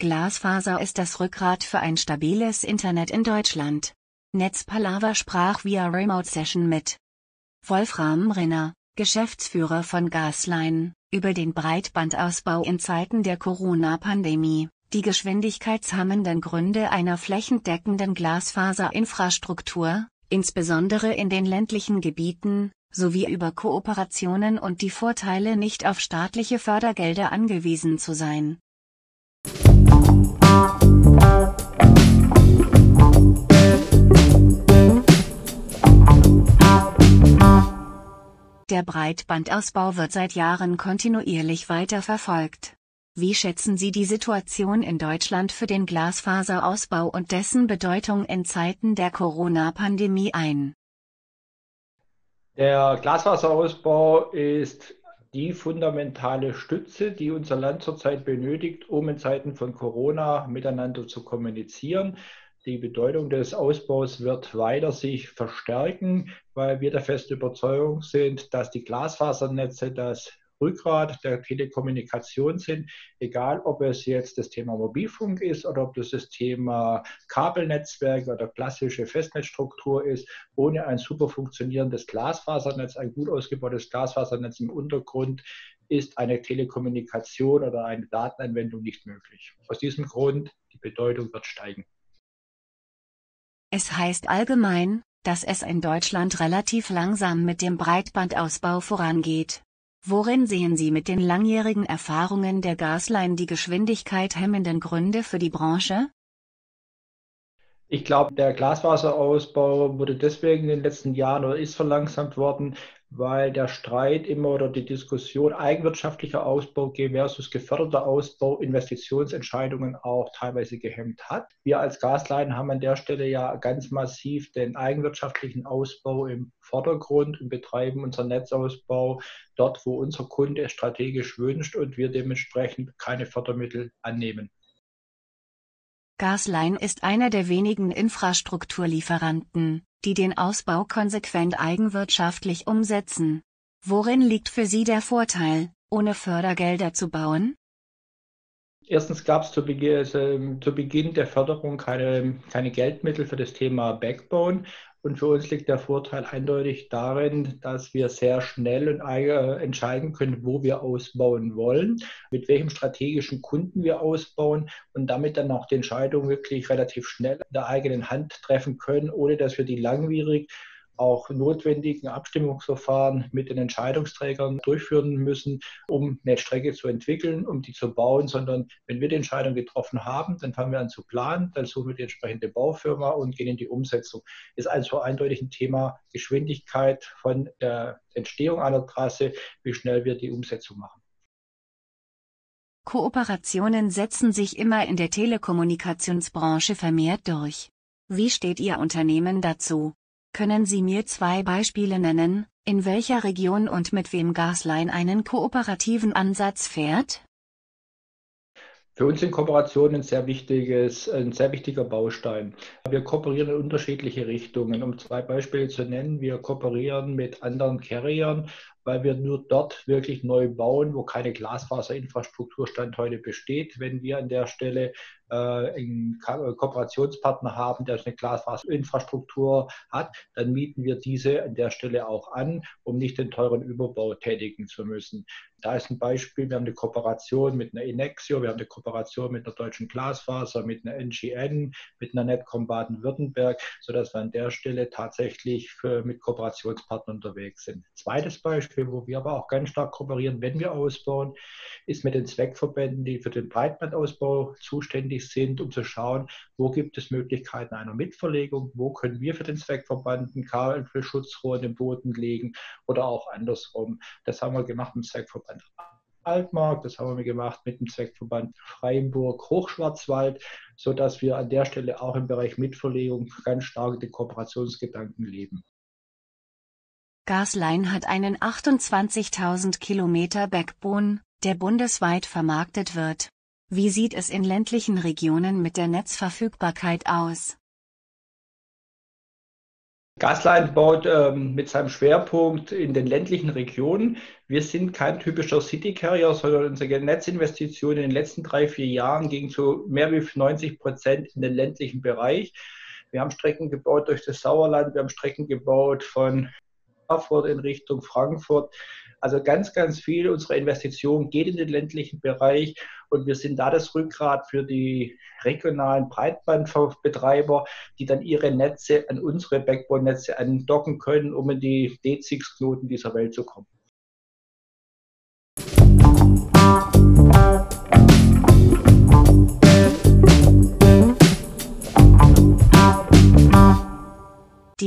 Glasfaser ist das Rückgrat für ein stabiles Internet in Deutschland. Netzpalava sprach via Remote Session mit Wolfram Rinner, Geschäftsführer von Gasline, über den Breitbandausbau in Zeiten der Corona-Pandemie, die geschwindigkeitshammenden Gründe einer flächendeckenden Glasfaserinfrastruktur, insbesondere in den ländlichen Gebieten, sowie über Kooperationen und die Vorteile nicht auf staatliche Fördergelder angewiesen zu sein. Der Breitbandausbau wird seit Jahren kontinuierlich weiter verfolgt. Wie schätzen Sie die Situation in Deutschland für den Glasfaserausbau und dessen Bedeutung in Zeiten der Corona-Pandemie ein? Der Glasfaserausbau ist die fundamentale Stütze, die unser Land zurzeit benötigt, um in Zeiten von Corona miteinander zu kommunizieren. Die Bedeutung des Ausbaus wird weiter sich verstärken, weil wir der festen Überzeugung sind, dass die Glasfasernetze das Rückgrat der Telekommunikation sind, egal ob es jetzt das Thema Mobilfunk ist oder ob das das Thema Kabelnetzwerk oder klassische Festnetzstruktur ist. Ohne ein super funktionierendes Glasfasernetz, ein gut ausgebautes Glasfasernetz im Untergrund ist eine Telekommunikation oder eine Datenanwendung nicht möglich. Aus diesem Grund, die Bedeutung wird steigen. Es heißt allgemein, dass es in Deutschland relativ langsam mit dem Breitbandausbau vorangeht. Worin sehen Sie mit den langjährigen Erfahrungen der Gasline die Geschwindigkeit hemmenden Gründe für die Branche? Ich glaube, der Glasfaserausbau wurde deswegen in den letzten Jahren oder ist verlangsamt worden, weil der Streit immer oder die Diskussion eigenwirtschaftlicher Ausbau versus geförderter Ausbau Investitionsentscheidungen auch teilweise gehemmt hat. Wir als Gasleiten haben an der Stelle ja ganz massiv den eigenwirtschaftlichen Ausbau im Vordergrund und betreiben unseren Netzausbau dort, wo unser Kunde es strategisch wünscht und wir dementsprechend keine Fördermittel annehmen. Gasline ist einer der wenigen Infrastrukturlieferanten, die den Ausbau konsequent eigenwirtschaftlich umsetzen. Worin liegt für Sie der Vorteil, ohne Fördergelder zu bauen? Erstens gab es zu, Beginn, also Beginn der Förderung keine, keine Geldmittel für das Thema Backbone. Und für uns liegt der Vorteil eindeutig darin, dass wir sehr schnell und entscheiden können, wo wir ausbauen wollen, mit welchem strategischen Kunden wir ausbauen und damit dann auch die Entscheidung wirklich relativ schnell in der eigenen Hand treffen können, ohne dass wir die langwierig auch notwendigen Abstimmungsverfahren mit den Entscheidungsträgern durchführen müssen, um eine Strecke zu entwickeln, um die zu bauen, sondern wenn wir die Entscheidung getroffen haben, dann fangen wir an zu planen, dann suchen wir die entsprechende Baufirma und gehen in die Umsetzung. Ist also eindeutig ein Thema Geschwindigkeit von der Entstehung einer Trasse, wie schnell wir die Umsetzung machen. Kooperationen setzen sich immer in der Telekommunikationsbranche vermehrt durch. Wie steht Ihr Unternehmen dazu? Können Sie mir zwei Beispiele nennen, in welcher Region und mit wem Gasline einen kooperativen Ansatz fährt? Für uns sind Kooperationen ein sehr, wichtiges, ein sehr wichtiger Baustein. Wir kooperieren in unterschiedliche Richtungen. Um zwei Beispiele zu nennen, wir kooperieren mit anderen Carriern, weil wir nur dort wirklich neu bauen, wo keine Glasfaserinfrastrukturstand heute besteht. Wenn wir an der Stelle äh, einen Ko Kooperationspartner haben, der eine Glasfaserinfrastruktur hat, dann mieten wir diese an der Stelle auch an, um nicht den teuren Überbau tätigen zu müssen. Da ist ein Beispiel, wir haben eine Kooperation mit einer Inexio, wir haben eine Kooperation mit einer deutschen Glasfaser, mit einer NGN, mit einer Netcom Baden-Württemberg, sodass wir an der Stelle tatsächlich für, mit Kooperationspartnern unterwegs sind. Zweites Beispiel, wo wir aber auch ganz stark kooperieren, wenn wir ausbauen, ist mit den Zweckverbänden, die für den Breitbandausbau zuständig sind, um zu schauen, wo gibt es Möglichkeiten einer Mitverlegung, wo können wir für den Zweckverband ein Kabelschutzrohr in den Boden legen oder auch andersrum. Das haben wir gemacht im Zweckverband Zweckverband Altmark, das haben wir gemacht mit dem Zweckverband Freiburg Hochschwarzwald, sodass wir an der Stelle auch im Bereich Mitverlegung ganz stark den Kooperationsgedanken leben. Gasline hat einen 28.000 Kilometer Backbone, der bundesweit vermarktet wird. Wie sieht es in ländlichen Regionen mit der Netzverfügbarkeit aus? Gasline baut ähm, mit seinem Schwerpunkt in den ländlichen Regionen. Wir sind kein typischer City Carrier, sondern unsere Netzinvestitionen in den letzten drei, vier Jahren gingen zu mehr wie 90 Prozent in den ländlichen Bereich. Wir haben Strecken gebaut durch das Sauerland, wir haben Strecken gebaut von Erfurt in Richtung Frankfurt. Also ganz, ganz viel unserer Investitionen geht in den ländlichen Bereich und wir sind da das Rückgrat für die regionalen Breitbandbetreiber, die dann ihre Netze an unsere Backbone-Netze andocken können, um in die D6-Knoten dieser Welt zu kommen.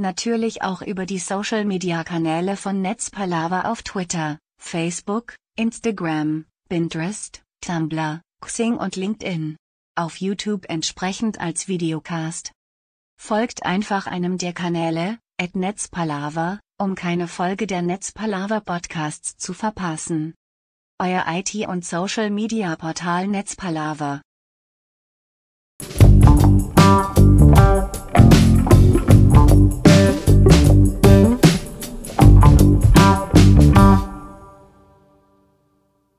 Natürlich auch über die Social-Media-Kanäle von Netzpalava auf Twitter, Facebook, Instagram, Pinterest, Tumblr, Xing und LinkedIn. Auf YouTube entsprechend als Videocast. Folgt einfach einem der Kanäle, at Netzpalava, um keine Folge der Netzpalava Podcasts zu verpassen. Euer IT- und Social-Media-Portal Netzpalava.